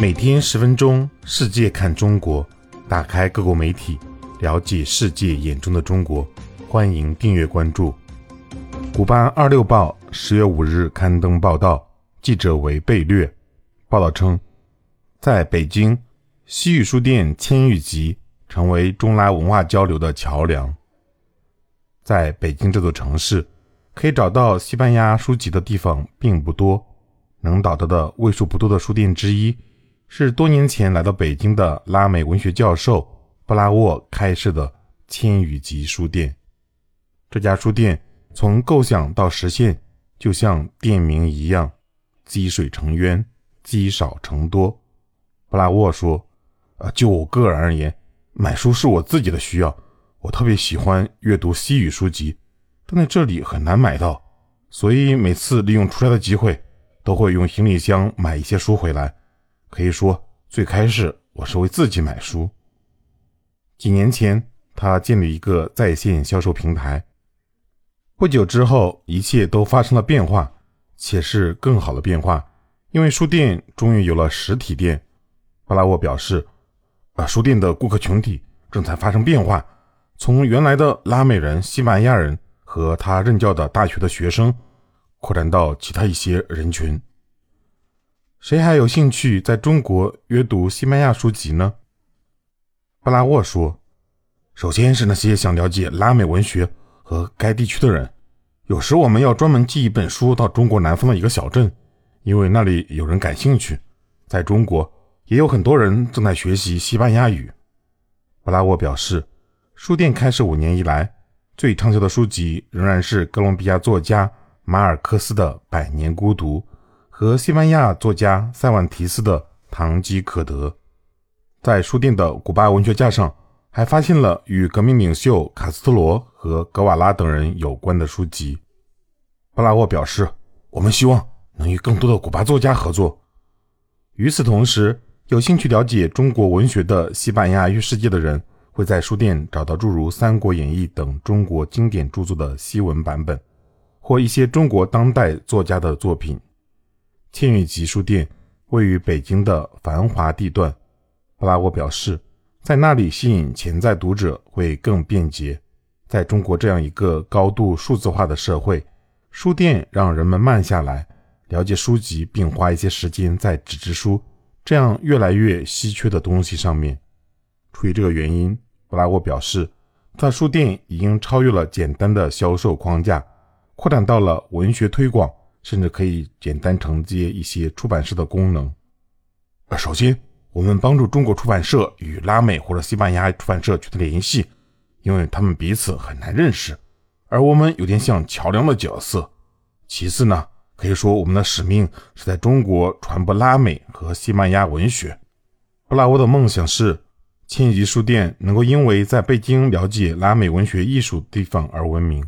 每天十分钟，世界看中国，打开各国媒体，了解世界眼中的中国。欢迎订阅关注。古巴二六报十月五日刊登报道，记者为贝略。报道称，在北京，西语书店千玉集成为中拉文化交流的桥梁。在北京这座城市，可以找到西班牙书籍的地方并不多，能找到的为数不多的书店之一。是多年前来到北京的拉美文学教授布拉沃开设的千语集书店。这家书店从构想到实现，就像店名一样，积水成渊，积少成多。布拉沃说：“啊，就我个人而言，买书是我自己的需要，我特别喜欢阅读西语书籍，但在这里很难买到，所以每次利用出差的机会，都会用行李箱买一些书回来。”可以说，最开始我是为自己买书。几年前，他建立一个在线销售平台。不久之后，一切都发生了变化，且是更好的变化，因为书店终于有了实体店。布拉沃表示：“啊，书店的顾客群体正在发生变化，从原来的拉美人、西班牙人和他任教的大学的学生，扩展到其他一些人群。”谁还有兴趣在中国阅读西班牙书籍呢？布拉沃说：“首先是那些想了解拉美文学和该地区的人。有时我们要专门寄一本书到中国南方的一个小镇，因为那里有人感兴趣。在中国也有很多人正在学习西班牙语。”布拉沃表示，书店开设五年以来，最畅销的书籍仍然是哥伦比亚作家马尔克斯的《百年孤独》。和西班牙作家塞万提斯的《堂吉诃德》，在书店的古巴文学架上，还发现了与革命领袖卡斯特罗和格瓦拉等人有关的书籍。布拉沃表示：“我们希望能与更多的古巴作家合作。”与此同时，有兴趣了解中国文学的西班牙语世界的人，会在书店找到诸如《三国演义》等中国经典著作的西文版本，或一些中国当代作家的作品。千余集书店位于北京的繁华地段，布拉沃表示，在那里吸引潜在读者会更便捷。在中国这样一个高度数字化的社会，书店让人们慢下来，了解书籍，并花一些时间在纸质书这样越来越稀缺的东西上面。出于这个原因，布拉沃表示，他书店已经超越了简单的销售框架，扩展到了文学推广。甚至可以简单承接一些出版社的功能。呃，首先，我们帮助中国出版社与拉美或者西班牙出版社取得联系，因为他们彼此很难认识，而我们有点像桥梁的角色。其次呢，可以说我们的使命是在中国传播拉美和西班牙文学。布拉沃的梦想是，千集书店能够因为在北京了解拉美文学艺术地方而闻名。